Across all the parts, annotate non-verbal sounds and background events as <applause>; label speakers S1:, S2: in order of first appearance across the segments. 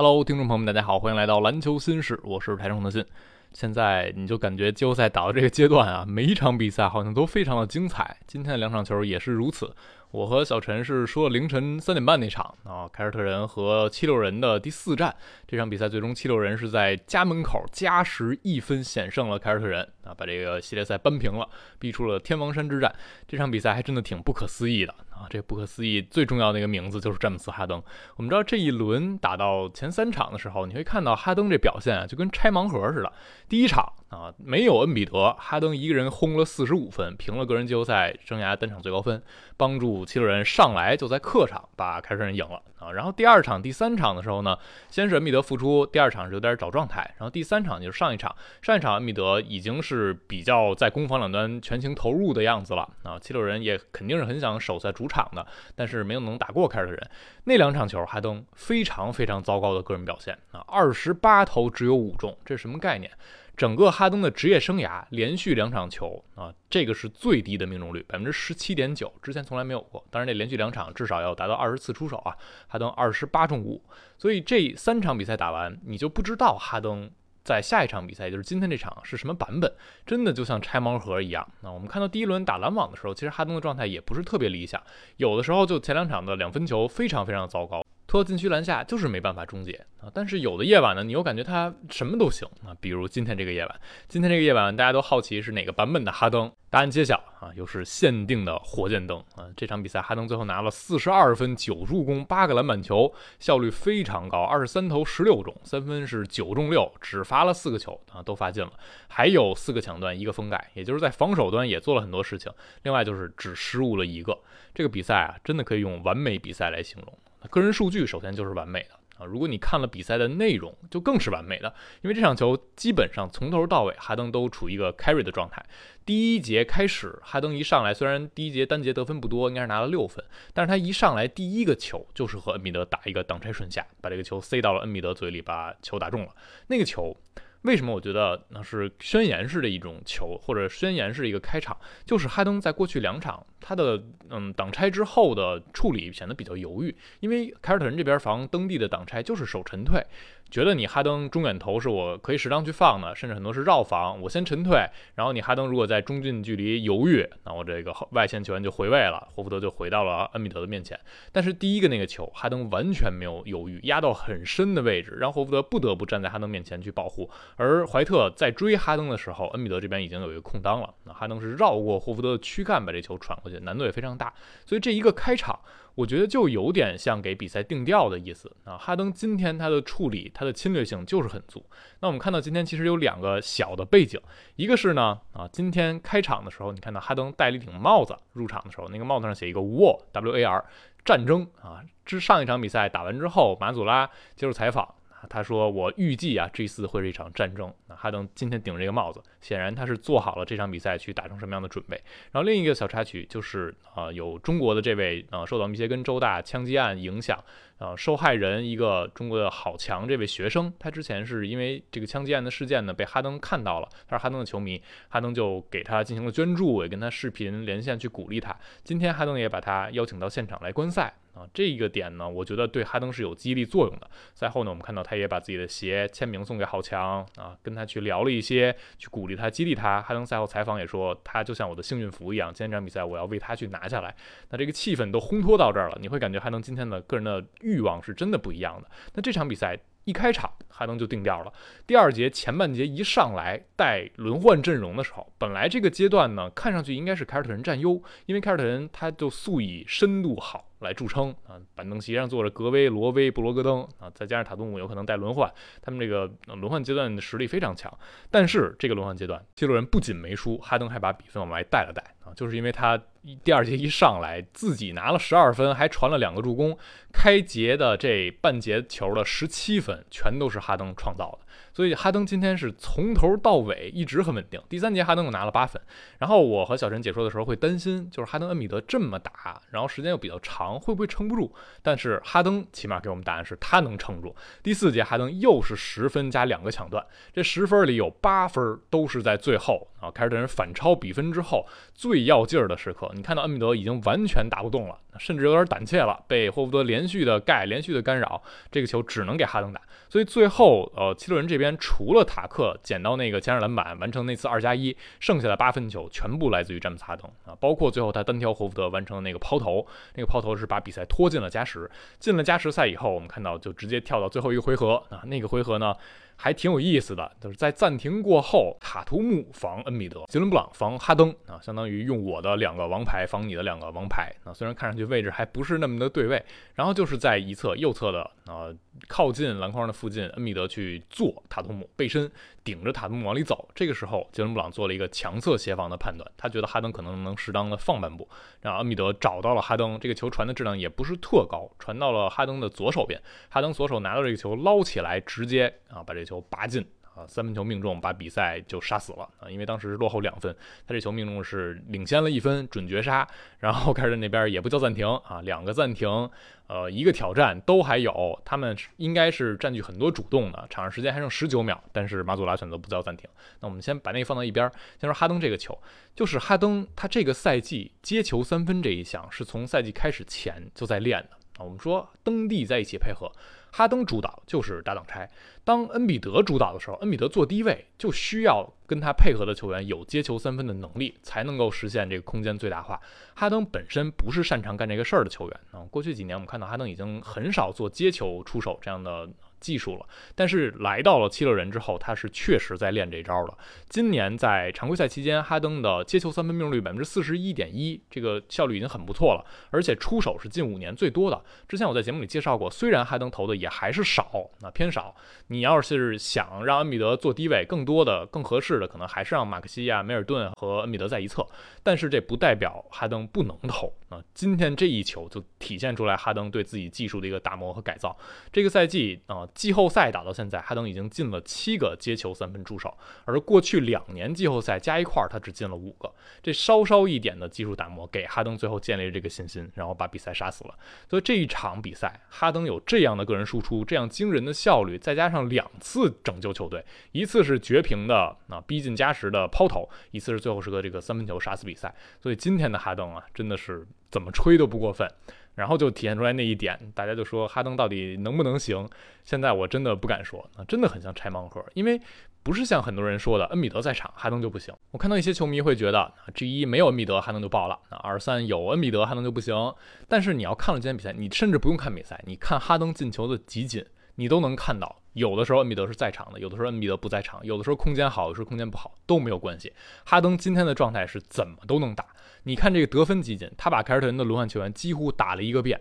S1: Hello，听众朋友们，大家好，欢迎来到篮球新事，我是台中的信。现在你就感觉季后赛打到这个阶段啊，每一场比赛好像都非常的精彩。今天的两场球也是如此。我和小陈是说凌晨三点半那场啊，凯尔特人和七六人的第四战。这场比赛最终七六人是在家门口加时一分险胜了凯尔特人啊，把这个系列赛扳平了，逼出了天王山之战。这场比赛还真的挺不可思议的啊！这不可思议最重要的一个名字就是詹姆斯哈登。我们知道这一轮打到前三场的时候，你会看到哈登这表现啊，就跟拆盲盒似的。第一场啊，没有恩比德，哈登一个人轰了四十五分，平了个人季后赛生涯单场最高分，帮助七六人上来就在客场把凯尔特人赢了啊。然后第二场、第三场的时候呢，先是恩比德复出，第二场是有点找状态，然后第三场就是上一场，上一场恩比德已经是比较在攻防两端全情投入的样子了啊。七六人也肯定是很想守在主场的，但是没有能打过凯尔特人。那两场球，哈登非常非常糟糕的个人表现啊，二十八投只有五中，这是什么概念？整个哈登的职业生涯连续两场球啊，这个是最低的命中率，百分之十七点九，之前从来没有过。当然，这连续两场至少要达到二十次出手啊，哈登二十八中五，所以这三场比赛打完，你就不知道哈登在下一场比赛，也就是今天这场是什么版本，真的就像拆盲盒一样。那我们看到第一轮打篮网的时候，其实哈登的状态也不是特别理想，有的时候就前两场的两分球非常非常糟糕。拖到禁区篮下就是没办法终结啊！但是有的夜晚呢，你又感觉他什么都行啊。比如今天这个夜晚，今天这个夜晚大家都好奇是哪个版本的哈登？答案揭晓啊，又是限定的火箭灯啊！这场比赛哈登最后拿了四十二分、九助攻、八个篮板球，效率非常高，二十三投十六中，三分是九中六，只罚了四个球啊，都罚进了，还有四个抢断，一个封盖，也就是在防守端也做了很多事情。另外就是只失误了一个，这个比赛啊，真的可以用完美比赛来形容。个人数据首先就是完美的啊，如果你看了比赛的内容，就更是完美的。因为这场球基本上从头到尾，哈登都处于一个 carry 的状态。第一节开始，哈登一上来，虽然第一节单节得分不多，应该是拿了六分，但是他一上来第一个球就是和恩比德打一个挡拆顺下，把这个球塞到了恩比德嘴里，把球打中了。那个球。为什么我觉得那是宣言式的一种球，或者宣言式一个开场？就是哈登在过去两场他的嗯挡拆之后的处理显得比较犹豫，因为凯尔特人这边防登地的挡拆就是守沉退。觉得你哈登中远投是我可以适当去放的，甚至很多是绕防，我先沉退，然后你哈登如果在中近距离犹豫，那我这个外线球员就回位了，霍福德就回到了恩比德的面前。但是第一个那个球，哈登完全没有犹豫，压到很深的位置，让霍福德不得不站在哈登面前去保护。而怀特在追哈登的时候，恩比德这边已经有一个空当了，那哈登是绕过霍福德的躯干把这球传过去，难度也非常大。所以这一个开场。我觉得就有点像给比赛定调的意思啊！哈登今天他的处理，他的侵略性就是很足。那我们看到今天其实有两个小的背景，一个是呢啊，今天开场的时候，你看到哈登戴了一顶帽子入场的时候，那个帽子上写一个 war w a r 战争啊。之上一场比赛打完之后，马祖拉接受采访。他说：“我预计啊这次会是一场战争。那哈登今天顶着这个帽子，显然他是做好了这场比赛去打成什么样的准备。然后另一个小插曲就是，啊，有中国的这位啊，受到密歇根州大枪击案影响。”呃，受害人一个中国的好强这位学生，他之前是因为这个枪击案的事件呢，被哈登看到了，他是哈登的球迷，哈登就给他进行了捐助，也跟他视频连线去鼓励他。今天哈登也把他邀请到现场来观赛啊，这一个点呢，我觉得对哈登是有激励作用的。赛后呢，我们看到他也把自己的鞋签名送给好强啊，跟他去聊了一些，去鼓励他、激励他。哈登赛后采访也说，他就像我的幸运符一样，今天这场比赛我要为他去拿下来。那这个气氛都烘托到这儿了，你会感觉哈登今天的个人的。欲望是真的不一样的。那这场比赛一开场，哈登就定调了。第二节前半节一上来带轮换阵容的时候，本来这个阶段呢，看上去应该是凯尔特人占优，因为凯尔特人他就素以深度好。来著称啊！板凳席上坐着格威、罗威、布罗格登啊，再加上塔图姆有可能带轮换，他们这个轮换阶段的实力非常强。但是这个轮换阶段，七六人不仅没输，哈登还把比分往外带了带啊！就是因为他第二节一上来自己拿了十二分，还传了两个助攻，开节的这半节球的十七分全都是。哈登创造的。所以哈登今天是从头到尾一直很稳定。第三节哈登又拿了八分。然后我和小陈解说的时候会担心，就是哈登恩比德这么打，然后时间又比较长，会不会撑不住？但是哈登起码给我们答案是他能撑住。第四节哈登又是十分加两个抢断，这十分里有八分都是在最后啊，凯尔特人反超比分之后最要劲儿的时刻。你看到恩比德已经完全打不动了，甚至有点胆怯了，被霍福德连续的盖、连续的干扰，这个球只能给哈登打。所以最后，呃，七六人这边除了塔克捡到那个前场篮板，完成那次二加一，剩下的八分球全部来自于詹姆斯哈登啊，包括最后他单挑霍福德完成的那个抛投，那个抛投是把比赛拖进了加时。进了加时赛以后，我们看到就直接跳到最后一个回合啊，那个回合呢？还挺有意思的，就是在暂停过后，塔图姆防恩比德，杰伦布朗防哈登啊，相当于用我的两个王牌防你的两个王牌啊。虽然看上去位置还不是那么的对位，然后就是在一侧右侧的啊靠近篮筐的附近，恩比德去做塔图姆背身顶着塔图姆往里走。这个时候，杰伦布朗做了一个强侧协防的判断，他觉得哈登可能能适当的放半步，让恩比德找到了哈登。这个球传的质量也不是特高，传到了哈登的左手边，哈登左手拿到这个球捞起来，直接啊把这。球拔进啊，三分球命中，把比赛就杀死了啊！因为当时落后两分，他这球命中是领先了一分，准绝杀。然后 <laughs> 开始那边也不叫暂停啊，两个暂停，呃，一个挑战都还有，他们应该是占据很多主动的，场上时间还剩十九秒，但是马祖拉选择不叫暂停。那我们先把那个放到一边，先说哈登这个球，就是哈登他这个赛季接球三分这一项是从赛季开始前就在练的啊。我们说登地在一起配合。哈登主导就是搭档拆，当恩比德主导的时候，恩比德做低位就需要跟他配合的球员有接球三分的能力，才能够实现这个空间最大化。哈登本身不是擅长干这个事儿的球员啊，过去几年我们看到哈登已经很少做接球出手这样的。技术了，但是来到了七六人之后，他是确实在练这招了。今年在常规赛期间，哈登的接球三分命中率百分之四十一点一，这个效率已经很不错了，而且出手是近五年最多的。之前我在节目里介绍过，虽然哈登投的也还是少，那偏少。你要是想让恩比德做低位，更多的、更合适的，可能还是让马克西亚、梅尔顿和恩比德在一侧。但是这不代表哈登不能投啊！今天这一球就体现出来哈登对自己技术的一个打磨和改造。这个赛季啊。季后赛打到现在，哈登已经进了七个接球三分助手，而过去两年季后赛加一块儿，他只进了五个。这稍稍一点的技术打磨，给哈登最后建立了这个信心，然后把比赛杀死了。所以这一场比赛，哈登有这样的个人输出，这样惊人的效率，再加上两次拯救球队，一次是绝平的啊逼近加时的抛投，一次是最后时刻这个三分球杀死比赛。所以今天的哈登啊，真的是怎么吹都不过分。然后就体现出来那一点，大家就说哈登到底能不能行？现在我真的不敢说，那，真的很像拆盲盒，因为不是像很多人说的，恩比德在场，哈登就不行。我看到一些球迷会觉得，G 一没有恩比德，哈登就爆了；那二三有恩比德，哈登就不行。但是你要看了今天比赛，你甚至不用看比赛，你看哈登进球的集锦，你都能看到，有的时候恩比德是在场的，有的时候恩比德不在场，有的时候空间好，有时候空间不好都没有关系。哈登今天的状态是怎么都能打。你看这个得分集锦，他把凯尔特人的轮换球员几乎打了一个遍。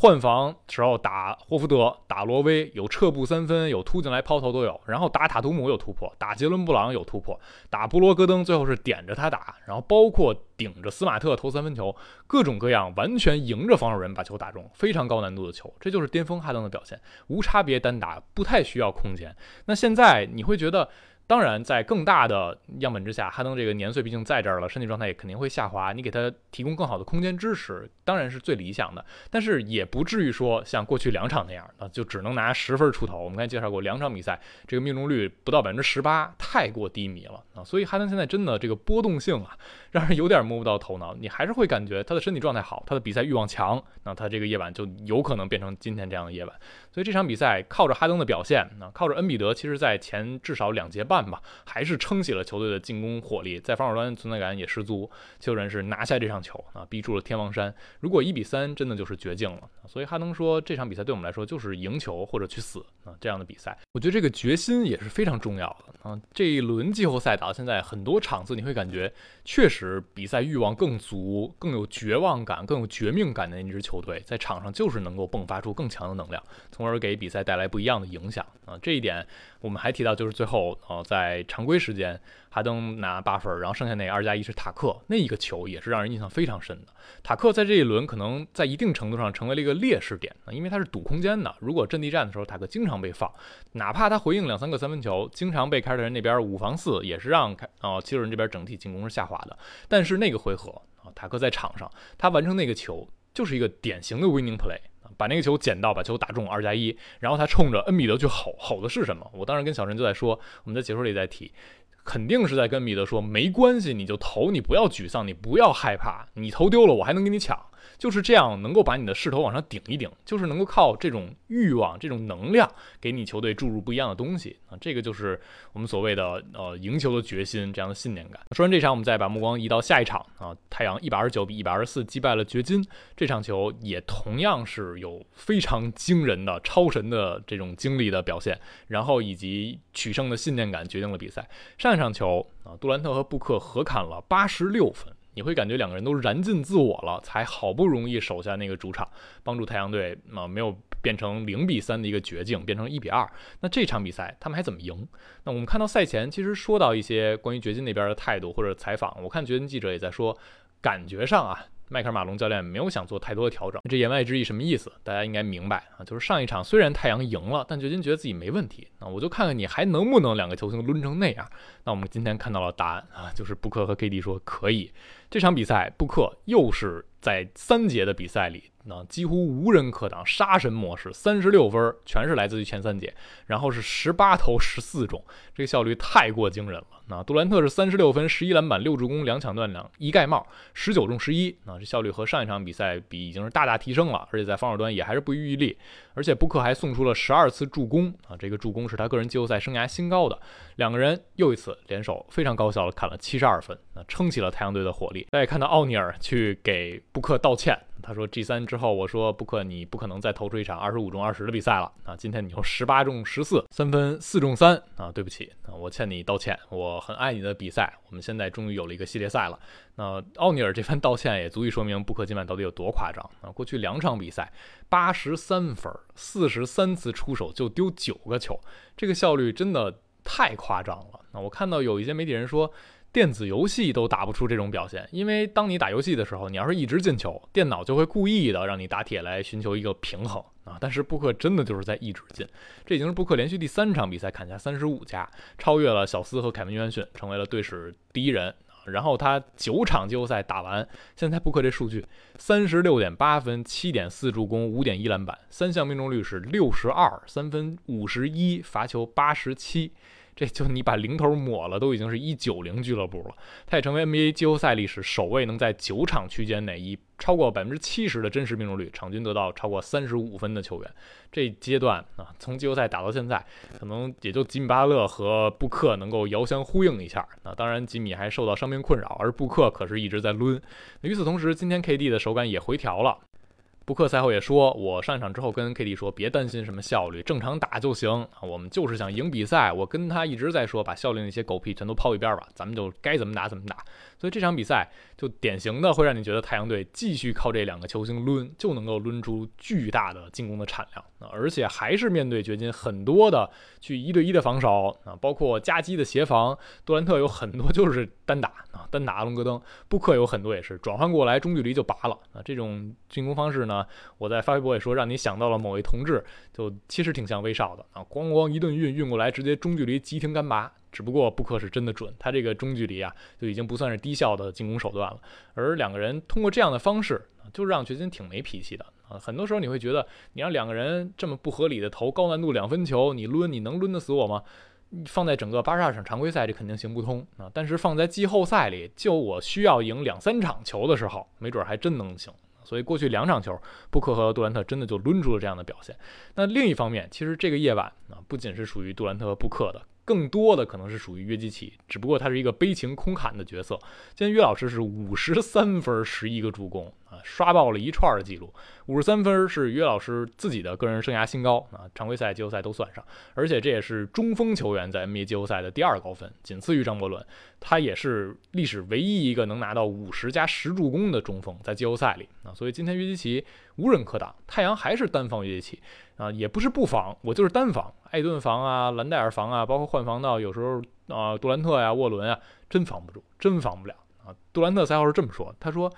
S1: 换防时候打霍福德、打罗威，有撤步三分，有突进来抛投都有。然后打塔图姆有突破，打杰伦布朗有突破，打布罗戈登最后是点着他打，然后包括顶着斯马特投三分球，各种各样完全迎着防守人把球打中，非常高难度的球，这就是巅峰哈登的表现，无差别单打，不太需要空间。那现在你会觉得？当然，在更大的样本之下，哈登这个年岁毕竟在这儿了，身体状态也肯定会下滑。你给他提供更好的空间支持，当然是最理想的。但是也不至于说像过去两场那样，啊，就只能拿十分出头。我们刚才介绍过两场比赛，这个命中率不到百分之十八，太过低迷了啊。所以哈登现在真的这个波动性啊，让人有点摸不到头脑。你还是会感觉他的身体状态好，他的比赛欲望强，那他这个夜晚就有可能变成今天这样的夜晚。所以这场比赛靠着哈登的表现，啊靠着恩比德，其实在前至少两节半。吧，还是撑起了球队的进攻火力，在防守端存在感也十足。球人是拿下这场球啊，逼住了天王山。如果一比三，真的就是绝境了。所以哈登说，这场比赛对我们来说就是赢球或者去死啊这样的比赛。我觉得这个决心也是非常重要的。嗯。这一轮季后赛打到现在，很多场次你会感觉确实比赛欲望更足、更有绝望感、更有绝命感的那支球队，在场上就是能够迸发出更强的能量，从而给比赛带来不一样的影响啊。这一点我们还提到，就是最后啊，在常规时间。哈登拿八分，然后剩下那个二加一是塔克，那一个球也是让人印象非常深的。塔克在这一轮可能在一定程度上成为了一个劣势点因为他是堵空间的。如果阵地战的时候，塔克经常被放，哪怕他回应两三个三分球，经常被凯尔特人那边五防四，也是让凯啊七六人这边整体进攻是下滑的。但是那个回合啊，塔克在场上，他完成那个球就是一个典型的 winning play，把那个球捡到，把球打中二加一，然后他冲着恩比德去吼，吼的是什么？我当时跟小陈就在说，我们在解说里在提。肯定是在跟米德说，没关系，你就投，你不要沮丧，你不要害怕，你投丢了，我还能给你抢。就是这样，能够把你的势头往上顶一顶，就是能够靠这种欲望、这种能量，给你球队注入不一样的东西啊！这个就是我们所谓的呃赢球的决心，这样的信念感。说完这场，我们再把目光移到下一场啊，太阳一百二十九比一百二十四击败了掘金，这场球也同样是有非常惊人的、超神的这种经历的表现，然后以及取胜的信念感决定了比赛。上一场球啊，杜兰特和布克合砍了八十六分。你会感觉两个人都燃尽自我了，才好不容易守下那个主场，帮助太阳队啊没有变成零比三的一个绝境，变成一比二。那这场比赛他们还怎么赢？那我们看到赛前其实说到一些关于掘金那边的态度或者采访，我看掘金记者也在说，感觉上啊。迈克尔·马龙教练没有想做太多的调整，这言外之意什么意思？大家应该明白啊，就是上一场虽然太阳赢了，但掘金觉得自己没问题。那我就看看你还能不能两个球星抡成那样。那我们今天看到了答案啊，就是布克和 KD 说可以。这场比赛，布克又是在三节的比赛里。那几乎无人可挡，杀神模式，三十六分全是来自于前三节，然后是十八投十四中，这个效率太过惊人了。那杜兰特是三十六分，十一篮板，六助攻，两抢断，两一盖帽，十九中十一。那这效率和上一场比赛比已经是大大提升了，而且在防守端也还是不遗余力。而且布克还送出了十二次助攻啊，这个助攻是他个人季后赛生涯新高的。两个人又一次联手，非常高效的砍了七十二分，那撑起了太阳队的火力。大家看到奥尼尔去给布克道歉。他说 G 三之后，我说布克，你不可能再投出一场二十五中二十的比赛了啊！今天你又十八中十四，三分四中三啊！对不起啊，我欠你道歉。我很爱你的比赛，我们现在终于有了一个系列赛了。那奥尼尔这番道歉也足以说明布克今晚到底有多夸张啊！过去两场比赛，八十三分，四十三次出手就丢九个球，这个效率真的太夸张了。那我看到有一些媒体人说。电子游戏都打不出这种表现，因为当你打游戏的时候，你要是一直进球，电脑就会故意的让你打铁来寻求一个平衡啊。但是布克真的就是在一直进，这已经是布克连续第三场比赛砍下三十五加，超越了小斯和凯文约翰逊，成为了队史第一人。然后他九场季后赛打完，现在布克这数据：三十六点八分，七点四助攻，五点一篮板，三项命中率是六十二，三分五十一，罚球八十七。这就你把零头抹了，都已经是一九零俱乐部了。他也成为 NBA 季后赛历史首位能在九场区间内以超过百分之七十的真实命中率，场均得到超过三十五分的球员。这阶段啊，从季后赛打到现在，可能也就吉米巴勒和布克能够遥相呼应一下。那当然，吉米还受到伤病困扰，而布克可是一直在抡。与此同时，今天 KD 的手感也回调了。布克赛后也说，我上场之后跟 KD 说，别担心什么效率，正常打就行。我们就是想赢比赛。我跟他一直在说，把效率那些狗屁全都抛一边吧，咱们就该怎么打怎么打。所以这场比赛就典型的会让你觉得太阳队继续靠这两个球星抡就能够抡出巨大的进攻的产量。啊，而且还是面对掘金很多的去一对一的防守啊，包括夹击的协防，杜兰特有很多就是单打啊，单打阿隆戈登，布克有很多也是转换过来中距离就拔了。啊，这种进攻方式呢，我在发微博也说让你想到了某位同志，就其实挺像威少的。啊，咣咣一顿运运过来，直接中距离急停干拔。只不过布克是真的准，他这个中距离啊，就已经不算是低效的进攻手段了。而两个人通过这样的方式，就让掘金挺没脾气的啊。很多时候你会觉得，你让两个人这么不合理的投高难度两分球，你抡你能抡得死我吗？放在整个八十二场常规赛，这肯定行不通啊。但是放在季后赛里，就我需要赢两三场球的时候，没准还真能行。所以过去两场球，布克和杜兰特真的就抡出了这样的表现。那另一方面，其实这个夜晚啊，不仅是属于杜兰特和布克的。更多的可能是属于约基奇，只不过他是一个悲情空砍的角色。今天约老师是五十三分，十一个助攻。啊，刷爆了一串的记录，五十三分是约老师自己的个人生涯新高啊，常规赛、季后赛都算上，而且这也是中锋球员在 NBA 季后赛的第二高分，仅次于张伯伦。他也是历史唯一一个能拿到五十加十助攻的中锋，在季后赛里啊，所以今天约基奇无人可挡，太阳还是单防约基奇啊，也不是不防，我就是单防，艾顿防啊，兰戴尔防啊，包括换防到有时候啊，杜兰特呀、沃伦啊，真防不住，真防不了啊。杜兰特赛后是这么说，他说。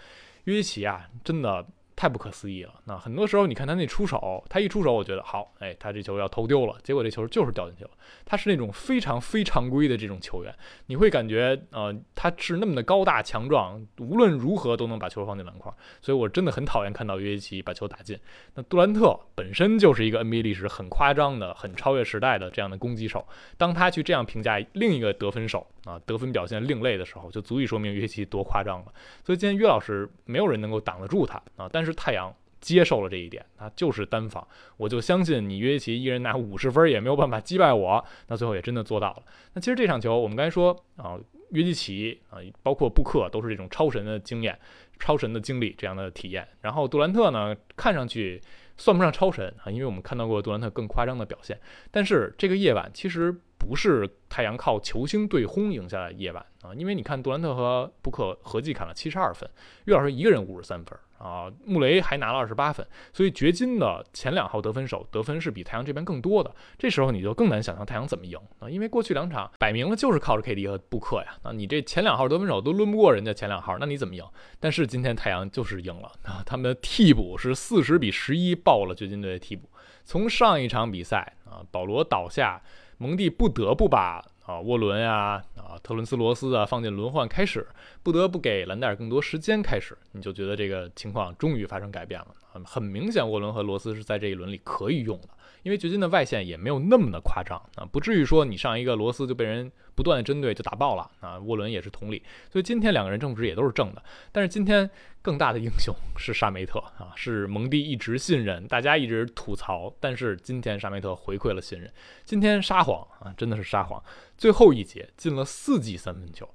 S1: 约基奇啊，真的。太不可思议了！那很多时候，你看他那出手，他一出手，我觉得好，哎，他这球要投丢了，结果这球就是掉进去了。他是那种非常非常规的这种球员，你会感觉，呃，他是那么的高大强壮，无论如何都能把球放进篮筐。所以我真的很讨厌看到约基奇把球打进。那杜兰特本身就是一个 NBA 历史很夸张的、很超越时代的这样的攻击手，当他去这样评价另一个得分手啊，得分表现另类的时候，就足以说明约基奇多夸张了。所以今天约老师没有人能够挡得住他啊，但是。太阳接受了这一点，他就是单防，我就相信你约基奇一人拿五十分也没有办法击败我。那最后也真的做到了。那其实这场球我们刚才说啊，约基奇啊，包括布克都是这种超神的经验、超神的经历这样的体验。然后杜兰特呢，看上去算不上超神啊，因为我们看到过杜兰特更夸张的表现。但是这个夜晚其实不是太阳靠球星对轰赢下的夜晚啊，因为你看杜兰特和布克合计砍了七十二分，约老师一个人五十三分。啊，穆雷还拿了二十八分，所以掘金的前两号得分手得分是比太阳这边更多的。这时候你就更难想象太阳怎么赢啊，因为过去两场摆明了就是靠着 KD 和布克呀。那你这前两号得分手都抡不过人家前两号，那你怎么赢？但是今天太阳就是赢了啊，他们的替补是四十比十一爆了掘金队的替补。从上一场比赛啊，保罗倒下，蒙蒂不得不把。啊，沃伦呀，啊，特伦斯罗斯啊，放进轮换开始，不得不给兰戴尔更多时间开始，你就觉得这个情况终于发生改变了。很很明显，沃伦和罗斯是在这一轮里可以用的，因为掘金的外线也没有那么的夸张啊，不至于说你上一个罗斯就被人不断的针对就打爆了啊。沃伦也是同理，所以今天两个人正值也都是正的，但是今天。更大的英雄 <laughs> 是沙梅特啊，是蒙蒂一直信任，大家一直吐槽，但是今天沙梅特回馈了信任，今天撒谎啊，真的是撒谎，最后一节进了四记三分球。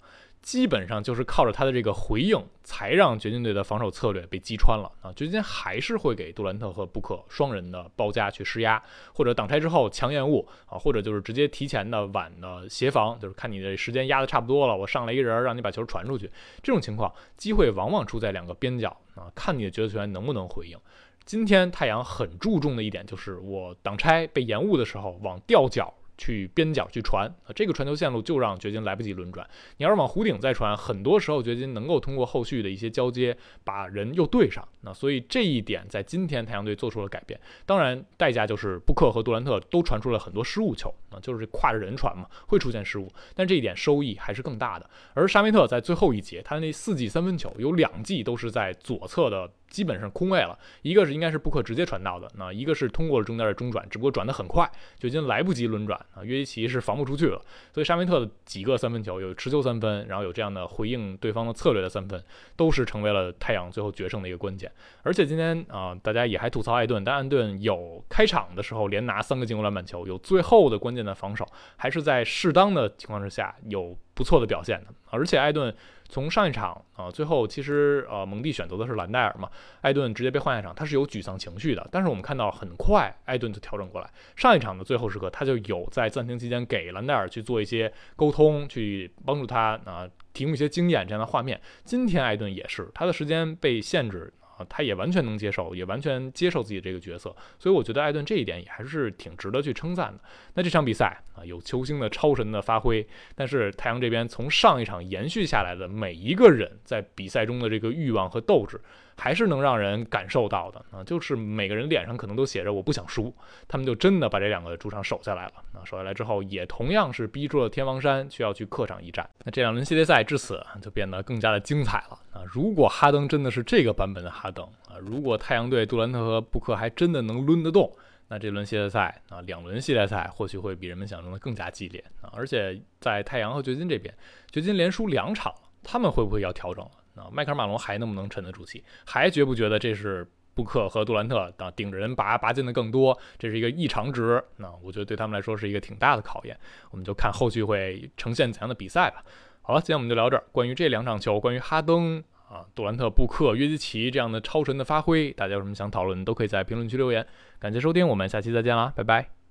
S1: 基本上就是靠着他的这个回应，才让掘金队的防守策略被击穿了啊！掘金还是会给杜兰特和布克双人的包夹去施压，或者挡拆之后强延误啊，或者就是直接提前的晚的协防，就是看你的时间压的差不多了，我上来一人让你把球传出去。这种情况机会往往出在两个边角啊，看你的角色球员能不能回应。今天太阳很注重的一点就是我挡拆被延误的时候往吊脚。去边角去传啊，这个传球线路就让掘金来不及轮转。你要是往弧顶再传，很多时候掘金能够通过后续的一些交接把人又对上。那所以这一点在今天太阳队做出了改变。当然代价就是布克和杜兰特都传出了很多失误球啊，就是跨着人传嘛，会出现失误。但这一点收益还是更大的。而沙梅特在最后一节，他那四记三分球有两记都是在左侧的。基本上空位了，一个是应该是布克直接传到的，那一个是通过了中间的中转，只不过转得很快，就已经来不及轮转啊，约基奇是防不出去了，所以沙梅特的几个三分球有持球三分，然后有这样的回应对方的策略的三分，都是成为了太阳最后决胜的一个关键。而且今天啊，大家也还吐槽艾顿，但艾顿有开场的时候连拿三个进攻篮板球，有最后的关键的防守，还是在适当的情况之下有不错的表现的，而且艾顿。从上一场啊，最后其实呃蒙蒂选择的是兰戴尔嘛，艾顿直接被换下场，他是有沮丧情绪的。但是我们看到很快艾顿就调整过来，上一场的最后时刻他就有在暂停期间给兰戴尔去做一些沟通，去帮助他啊提供一些经验这样的画面。今天艾顿也是，他的时间被限制。啊，他也完全能接受，也完全接受自己这个角色，所以我觉得艾顿这一点也还是挺值得去称赞的。那这场比赛啊，有球星的超神的发挥，但是太阳这边从上一场延续下来的每一个人在比赛中的这个欲望和斗志。还是能让人感受到的啊，就是每个人脸上可能都写着我不想输，他们就真的把这两个主场守下来了啊，守下来之后也同样是逼出了天王山，需要去客场一战。那这两轮系列赛至此就变得更加的精彩了啊！如果哈登真的是这个版本的哈登啊，如果太阳队杜兰特和布克还真的能抡得动，那这轮系列赛啊，两轮系列赛或许会比人们想中的更加激烈啊！而且在太阳和掘金这边，掘金连输两场，他们会不会要调整了？啊，迈克尔马龙还能不能沉得住气？还觉不觉得这是布克和杜兰特啊顶着人拔拔进的更多，这是一个异常值。那我觉得对他们来说是一个挺大的考验。我们就看后续会呈现怎样的比赛吧。好了，今天我们就聊这儿。关于这两场球，关于哈登啊、杜兰特、布克、约基奇这样的超神的发挥，大家有什么想讨论，都可以在评论区留言。感谢收听，我们下期再见啦，拜拜。